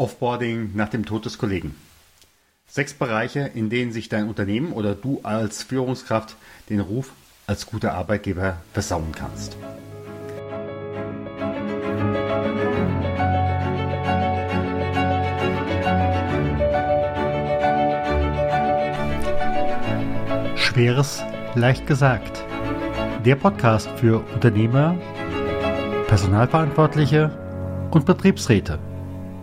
Offboarding nach dem Tod des Kollegen. Sechs Bereiche, in denen sich dein Unternehmen oder du als Führungskraft den Ruf als guter Arbeitgeber versauen kannst. Schweres leicht gesagt. Der Podcast für Unternehmer, Personalverantwortliche und Betriebsräte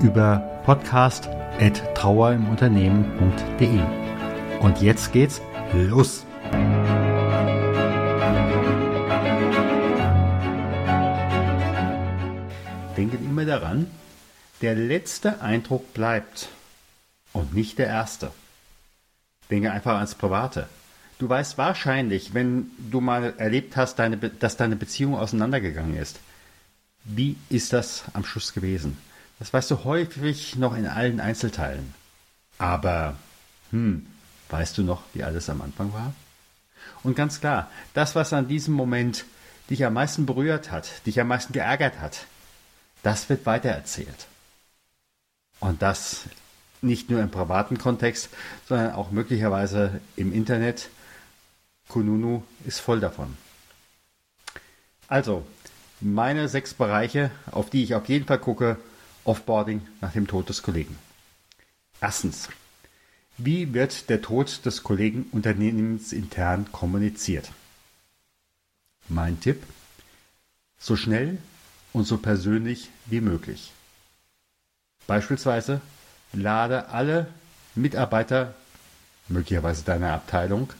über podcast.trauerimunternehmen.de. Und jetzt geht's los! Denken immer daran, der letzte Eindruck bleibt und nicht der erste. Denke einfach ans Private. Du weißt wahrscheinlich, wenn du mal erlebt hast, deine, dass deine Beziehung auseinandergegangen ist, wie ist das am Schluss gewesen? Das weißt du häufig noch in allen Einzelteilen. Aber, hm, weißt du noch, wie alles am Anfang war? Und ganz klar, das, was an diesem Moment dich am meisten berührt hat, dich am meisten geärgert hat, das wird weitererzählt. Und das nicht nur im privaten Kontext, sondern auch möglicherweise im Internet. Kununu ist voll davon. Also, meine sechs Bereiche, auf die ich auf jeden Fall gucke, Offboarding nach dem Tod des Kollegen. Erstens. Wie wird der Tod des Kollegen unternehmensintern kommuniziert? Mein Tipp. So schnell und so persönlich wie möglich. Beispielsweise lade alle Mitarbeiter, möglicherweise deiner Abteilung,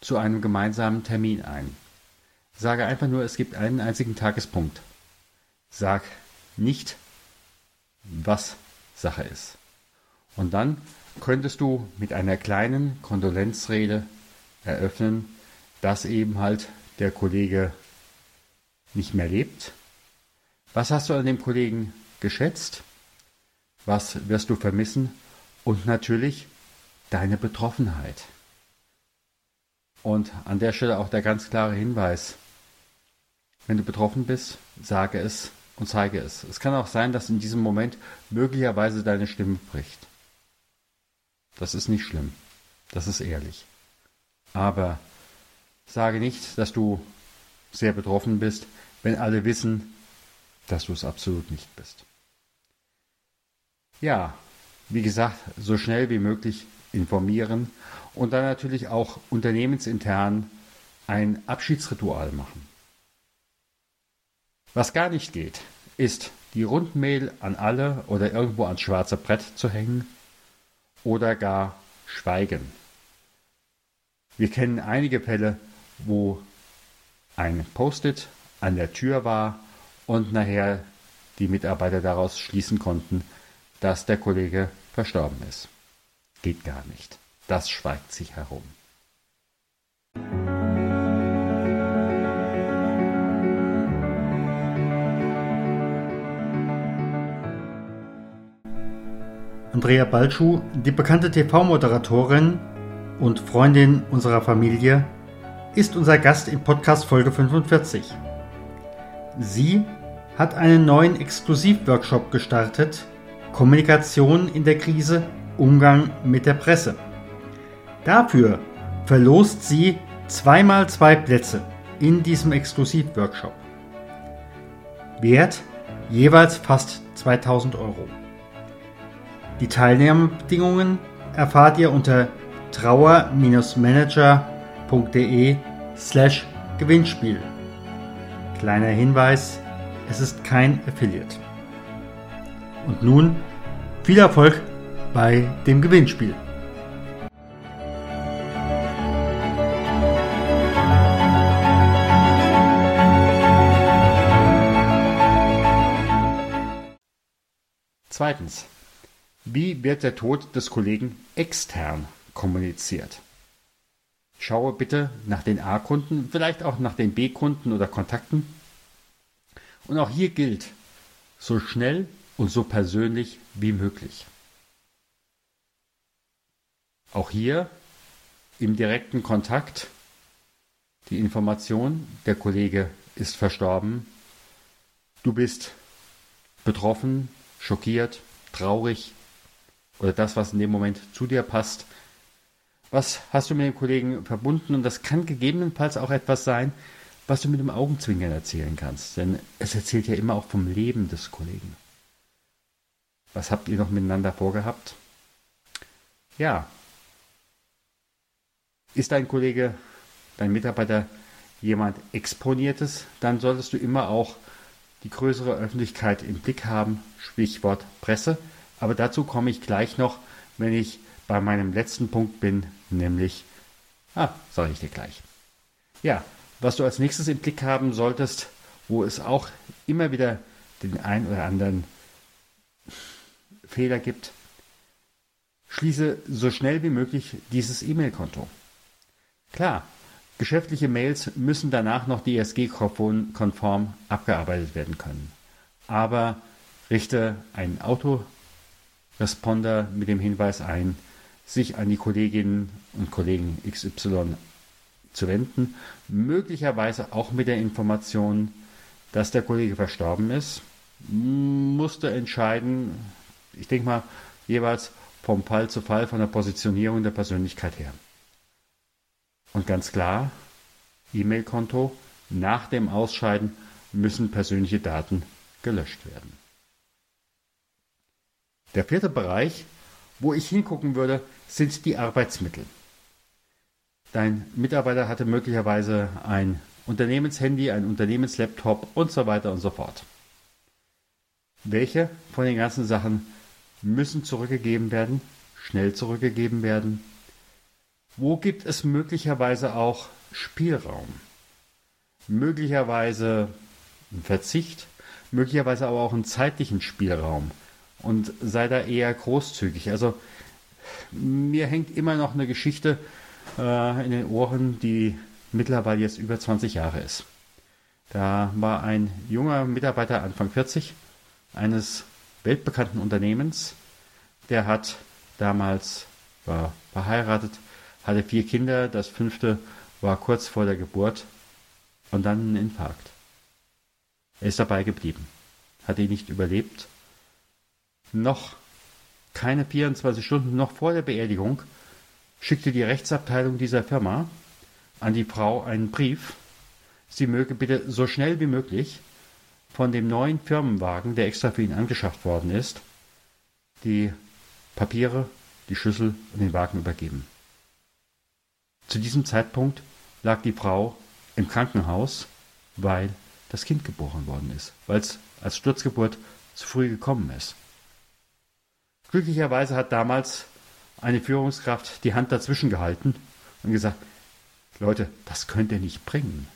zu einem gemeinsamen Termin ein. Sage einfach nur, es gibt einen einzigen Tagespunkt. Sag nicht, was Sache ist. Und dann könntest du mit einer kleinen Kondolenzrede eröffnen, dass eben halt der Kollege nicht mehr lebt. Was hast du an dem Kollegen geschätzt? Was wirst du vermissen? Und natürlich deine Betroffenheit. Und an der Stelle auch der ganz klare Hinweis. Wenn du betroffen bist, sage es und zeige es. Es kann auch sein, dass in diesem Moment möglicherweise deine Stimme bricht. Das ist nicht schlimm. Das ist ehrlich. Aber sage nicht, dass du sehr betroffen bist, wenn alle wissen, dass du es absolut nicht bist. Ja, wie gesagt, so schnell wie möglich informieren und dann natürlich auch unternehmensintern ein Abschiedsritual machen. Was gar nicht geht, ist die Rundmail an alle oder irgendwo ans schwarze Brett zu hängen oder gar schweigen. Wir kennen einige Fälle, wo ein Post-it an der Tür war und nachher die Mitarbeiter daraus schließen konnten, dass der Kollege verstorben ist. Geht gar nicht. Das schweigt sich herum. Andrea Balschuh, die bekannte TV-Moderatorin und Freundin unserer Familie, ist unser Gast in Podcast Folge 45. Sie hat einen neuen Exklusivworkshop gestartet, Kommunikation in der Krise, Umgang mit der Presse. Dafür verlost sie zweimal zwei Plätze in diesem Exklusivworkshop. Wert jeweils fast 2000 Euro. Die Teilnahmebedingungen erfahrt ihr unter trauer-manager.de slash Gewinnspiel. Kleiner Hinweis, es ist kein Affiliate. Und nun viel Erfolg bei dem Gewinnspiel. Zweitens. Wie wird der Tod des Kollegen extern kommuniziert? Schaue bitte nach den A-Kunden, vielleicht auch nach den B-Kunden oder Kontakten. Und auch hier gilt, so schnell und so persönlich wie möglich. Auch hier im direkten Kontakt die Information, der Kollege ist verstorben, du bist betroffen, schockiert, traurig oder das, was in dem Moment zu dir passt. Was hast du mit dem Kollegen verbunden? Und das kann gegebenenfalls auch etwas sein, was du mit dem Augenzwinkern erzählen kannst. Denn es erzählt ja immer auch vom Leben des Kollegen. Was habt ihr noch miteinander vorgehabt? Ja. Ist dein Kollege, dein Mitarbeiter jemand Exponiertes, dann solltest du immer auch die größere Öffentlichkeit im Blick haben, Stichwort Presse. Aber dazu komme ich gleich noch, wenn ich bei meinem letzten Punkt bin, nämlich, ah, sage ich dir gleich. Ja, was du als nächstes im Blick haben solltest, wo es auch immer wieder den ein oder anderen Fehler gibt, schließe so schnell wie möglich dieses E-Mail-Konto. Klar, geschäftliche Mails müssen danach noch DSG-konform abgearbeitet werden können. Aber richte einen Autoresponder mit dem Hinweis ein, sich an die Kolleginnen und Kollegen XY zu wenden, möglicherweise auch mit der Information, dass der Kollege verstorben ist, musste entscheiden, ich denke mal, jeweils vom Fall zu Fall, von der Positionierung der Persönlichkeit her. Und ganz klar, E-Mail-Konto, nach dem Ausscheiden müssen persönliche Daten gelöscht werden. Der vierte Bereich, wo ich hingucken würde, sind die Arbeitsmittel. Dein Mitarbeiter hatte möglicherweise ein Unternehmenshandy, ein Unternehmenslaptop und so weiter und so fort. Welche von den ganzen Sachen müssen zurückgegeben werden, schnell zurückgegeben werden? Wo gibt es möglicherweise auch Spielraum? Möglicherweise einen Verzicht, möglicherweise aber auch einen zeitlichen Spielraum und sei da eher großzügig. Also mir hängt immer noch eine Geschichte äh, in den Ohren, die mittlerweile jetzt über 20 Jahre ist. Da war ein junger Mitarbeiter Anfang 40 eines weltbekannten Unternehmens, der hat damals war verheiratet, hatte vier Kinder, das fünfte war kurz vor der Geburt und dann ein Infarkt. Er ist dabei geblieben, hat ihn nicht überlebt. Noch keine 24 Stunden noch vor der Beerdigung schickte die Rechtsabteilung dieser Firma an die Frau einen Brief, sie möge bitte so schnell wie möglich von dem neuen Firmenwagen, der extra für ihn angeschafft worden ist, die Papiere, die Schlüssel und den Wagen übergeben. Zu diesem Zeitpunkt lag die Frau im Krankenhaus, weil das Kind geboren worden ist, weil es als Sturzgeburt zu früh gekommen ist. Glücklicherweise hat damals eine Führungskraft die Hand dazwischen gehalten und gesagt, Leute, das könnt ihr nicht bringen.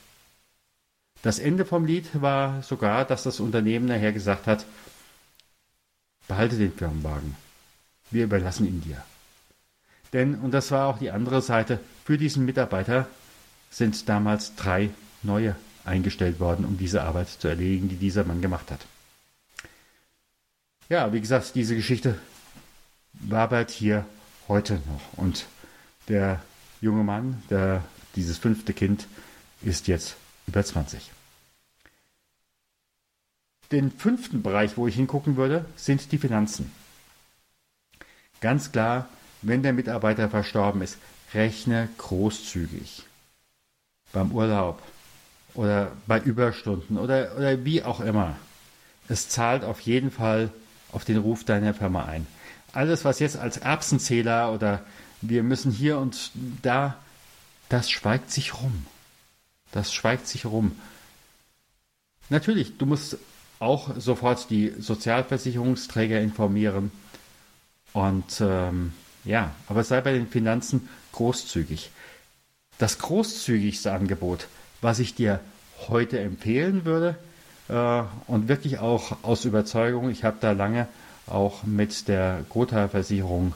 Das Ende vom Lied war sogar, dass das Unternehmen nachher gesagt hat, behalte den Firmenwagen. Wir überlassen ihn dir. Denn, und das war auch die andere Seite, für diesen Mitarbeiter sind damals drei neue eingestellt worden, um diese Arbeit zu erledigen, die dieser Mann gemacht hat. Ja, wie gesagt, diese Geschichte wabert hier heute noch. Und der junge Mann, der, dieses fünfte Kind, ist jetzt über 20. Den fünften Bereich, wo ich hingucken würde, sind die Finanzen. Ganz klar, wenn der Mitarbeiter verstorben ist, rechne großzügig. Beim Urlaub oder bei Überstunden oder, oder wie auch immer. Es zahlt auf jeden Fall auf den Ruf deiner Firma ein. Alles, was jetzt als Erbsenzähler oder wir müssen hier und da, das schweigt sich rum. Das schweigt sich rum. Natürlich, du musst auch sofort die Sozialversicherungsträger informieren. Und ähm, ja, aber sei bei den Finanzen großzügig. Das großzügigste Angebot, was ich dir heute empfehlen würde, äh, und wirklich auch aus Überzeugung, ich habe da lange auch mit der Gotha-Versicherung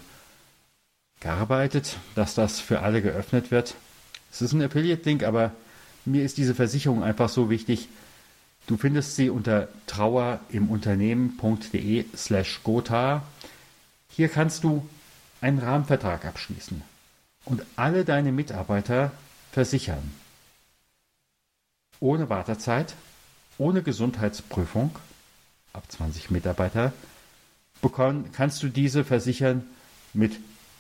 gearbeitet, dass das für alle geöffnet wird. Es ist ein Affiliate-Link, aber mir ist diese Versicherung einfach so wichtig. Du findest sie unter trauerimunternehmen.de slash Gotha. Hier kannst du einen Rahmenvertrag abschließen und alle deine Mitarbeiter versichern. Ohne Wartezeit, ohne Gesundheitsprüfung, ab 20 Mitarbeiter, bekommen, kannst du diese versichern mit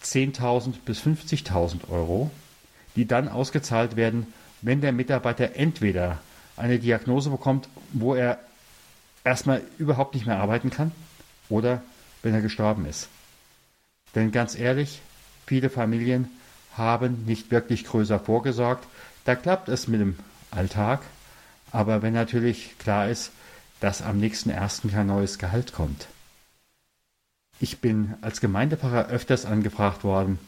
10.000 bis 50.000 Euro, die dann ausgezahlt werden, wenn der Mitarbeiter entweder eine Diagnose bekommt, wo er erstmal überhaupt nicht mehr arbeiten kann, oder wenn er gestorben ist. Denn ganz ehrlich, viele Familien haben nicht wirklich größer vorgesorgt. Da klappt es mit dem Alltag. Aber wenn natürlich klar ist, dass am nächsten ersten kein neues Gehalt kommt. Ich bin als Gemeindepfarrer öfters angefragt worden.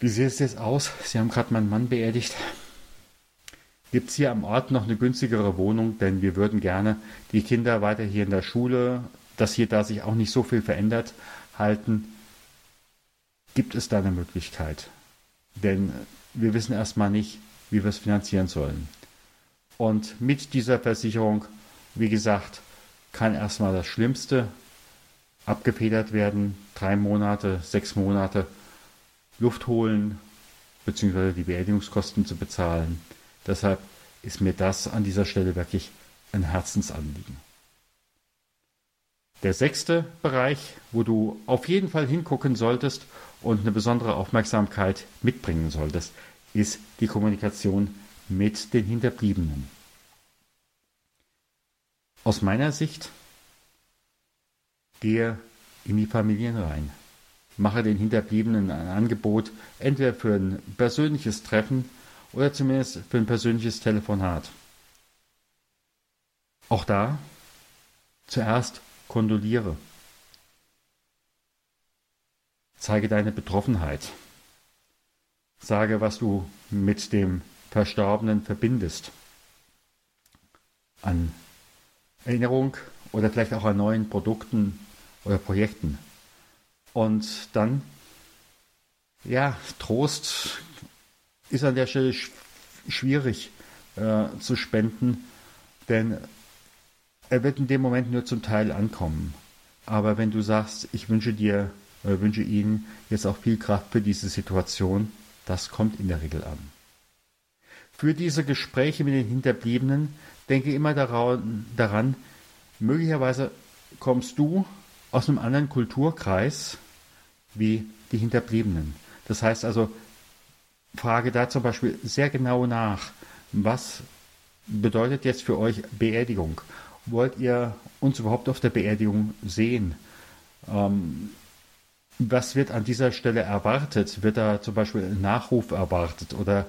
Wie sieht es jetzt aus? Sie haben gerade meinen Mann beerdigt. Gibt es hier am Ort noch eine günstigere Wohnung? Denn wir würden gerne die Kinder weiter hier in der Schule, dass hier da sich auch nicht so viel verändert, halten. Gibt es da eine Möglichkeit? Denn wir wissen erstmal nicht, wie wir es finanzieren sollen. Und mit dieser Versicherung, wie gesagt, kann erstmal das Schlimmste abgefedert werden. Drei Monate, sechs Monate Luft holen, beziehungsweise die Beerdigungskosten zu bezahlen. Deshalb ist mir das an dieser Stelle wirklich ein Herzensanliegen. Der sechste Bereich, wo du auf jeden Fall hingucken solltest und eine besondere Aufmerksamkeit mitbringen solltest, ist die Kommunikation mit den Hinterbliebenen. Aus meiner Sicht gehe in die Familien rein. Mache den Hinterbliebenen ein Angebot, entweder für ein persönliches Treffen oder zumindest für ein persönliches Telefonat. Auch da zuerst kondoliere. Zeige deine Betroffenheit. Sage, was du mit dem Verstorbenen verbindest. An Erinnerung oder vielleicht auch an neuen Produkten oder Projekten. Und dann, ja, Trost ist an der Stelle sch schwierig äh, zu spenden, denn er wird in dem Moment nur zum Teil ankommen. Aber wenn du sagst, ich wünsche dir, äh, wünsche ihnen jetzt auch viel Kraft für diese Situation, das kommt in der Regel an. Für diese Gespräche mit den Hinterbliebenen denke immer daran, daran möglicherweise kommst du aus einem anderen Kulturkreis wie die Hinterbliebenen. Das heißt also, frage da zum Beispiel sehr genau nach, was bedeutet jetzt für euch Beerdigung? Wollt ihr uns überhaupt auf der Beerdigung sehen? Ähm, was wird an dieser Stelle erwartet? Wird da zum Beispiel ein Nachruf erwartet oder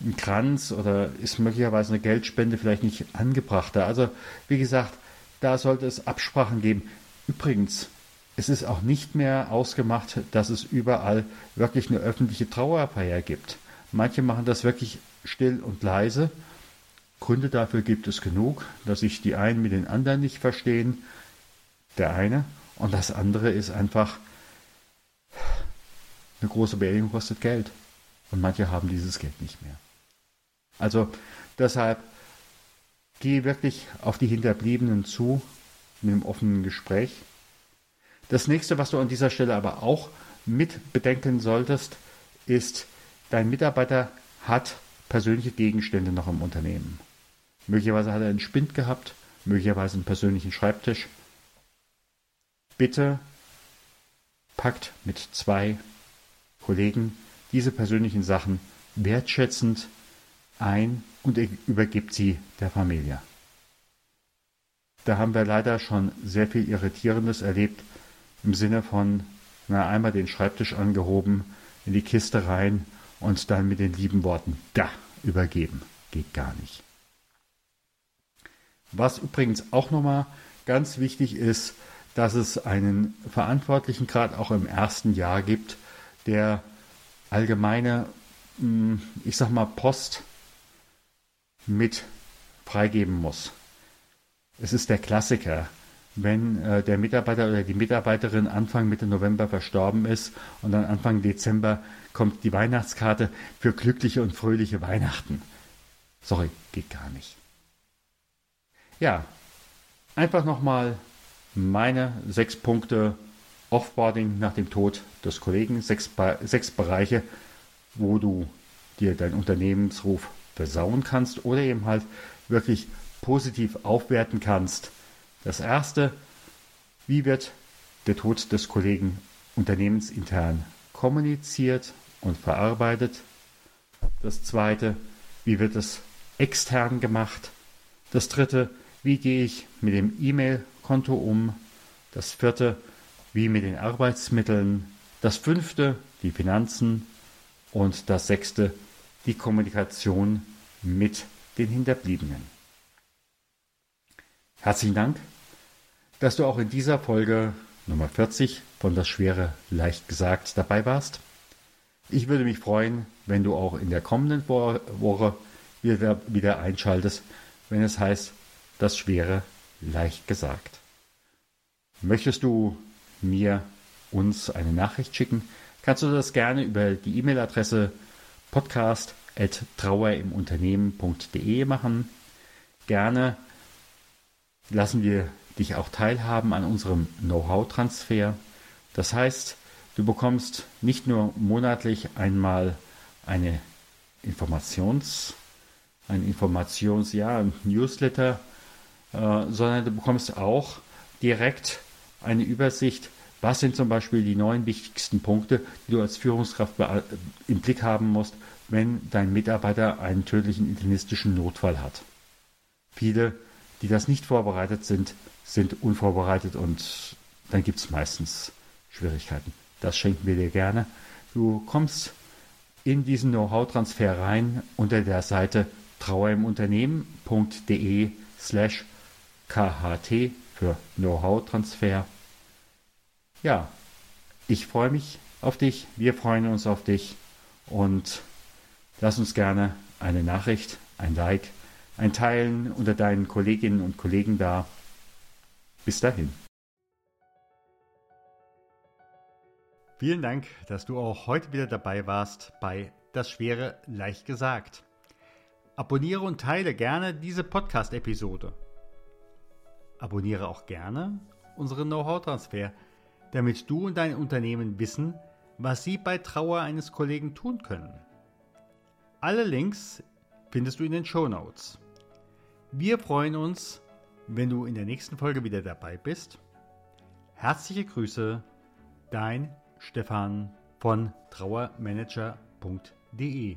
ein Kranz oder ist möglicherweise eine Geldspende vielleicht nicht angebrachter? Also, wie gesagt, da sollte es Absprachen geben. Übrigens, es ist auch nicht mehr ausgemacht, dass es überall wirklich eine öffentliche Trauerfeier gibt. Manche machen das wirklich still und leise. Gründe dafür gibt es genug, dass sich die einen mit den anderen nicht verstehen. Der eine. Und das andere ist einfach, eine große Beerdigung kostet Geld. Und manche haben dieses Geld nicht mehr. Also deshalb gehe wirklich auf die Hinterbliebenen zu mit einem offenen Gespräch. Das nächste, was du an dieser Stelle aber auch mit bedenken solltest, ist, dein Mitarbeiter hat persönliche Gegenstände noch im Unternehmen. Möglicherweise hat er einen Spind gehabt, möglicherweise einen persönlichen Schreibtisch. Bitte packt mit zwei Kollegen diese persönlichen Sachen wertschätzend ein und übergibt sie der Familie. Da haben wir leider schon sehr viel Irritierendes erlebt, im Sinne von, na, einmal den Schreibtisch angehoben, in die Kiste rein und dann mit den lieben Worten da übergeben. Geht gar nicht. Was übrigens auch nochmal ganz wichtig ist, dass es einen Verantwortlichen gerade auch im ersten Jahr gibt, der allgemeine, hm, ich sag mal, Post mit freigeben muss. Es ist der Klassiker. wenn äh, der Mitarbeiter oder die Mitarbeiterin Anfang Mitte November verstorben ist und dann Anfang Dezember kommt die Weihnachtskarte für glückliche und fröhliche Weihnachten. Sorry, geht gar nicht. Ja, einfach nochmal meine sechs Punkte Offboarding nach dem Tod des Kollegen, sechs, sechs Bereiche, wo du dir deinen Unternehmensruf versauen kannst oder eben halt wirklich positiv aufwerten kannst. Das erste, wie wird der Tod des Kollegen unternehmensintern kommuniziert und verarbeitet? Das zweite, wie wird es extern gemacht? Das dritte, wie gehe ich mit dem E-Mail-Konto um? Das vierte, wie mit den Arbeitsmitteln? Das fünfte, die Finanzen. Und das sechste, die Kommunikation mit den Hinterbliebenen. Herzlichen Dank, dass du auch in dieser Folge Nummer 40 von Das Schwere leicht gesagt dabei warst. Ich würde mich freuen, wenn du auch in der kommenden Woche wieder, einschaltest, wenn es heißt Das Schwere leicht gesagt. Möchtest du mir uns eine Nachricht schicken, kannst du das gerne über die E-Mail-Adresse podcast.trauerimunternehmen.de machen. Gerne lassen wir dich auch teilhaben an unserem Know-how-Transfer. Das heißt, du bekommst nicht nur monatlich einmal eine Informations, ein Informations, ja, Newsletter, äh, sondern du bekommst auch direkt eine Übersicht was sind zum Beispiel die neun wichtigsten Punkte, die du als Führungskraft im Blick haben musst, wenn dein Mitarbeiter einen tödlichen internistischen Notfall hat? Viele, die das nicht vorbereitet sind, sind unvorbereitet und dann gibt es meistens Schwierigkeiten. Das schenken wir dir gerne. Du kommst in diesen Know-how-Transfer rein unter der Seite trauerimunternehmen.de slash kht für Know-how-Transfer ja, ich freue mich auf dich, wir freuen uns auf dich und lass uns gerne eine Nachricht, ein Like, ein Teilen unter deinen Kolleginnen und Kollegen da. Bis dahin. Vielen Dank, dass du auch heute wieder dabei warst bei Das Schwere leicht gesagt. Abonniere und teile gerne diese Podcast-Episode. Abonniere auch gerne unseren Know-how-Transfer damit du und dein Unternehmen wissen, was sie bei Trauer eines Kollegen tun können. Alle Links findest du in den Show Notes. Wir freuen uns, wenn du in der nächsten Folge wieder dabei bist. Herzliche Grüße, dein Stefan von trauermanager.de.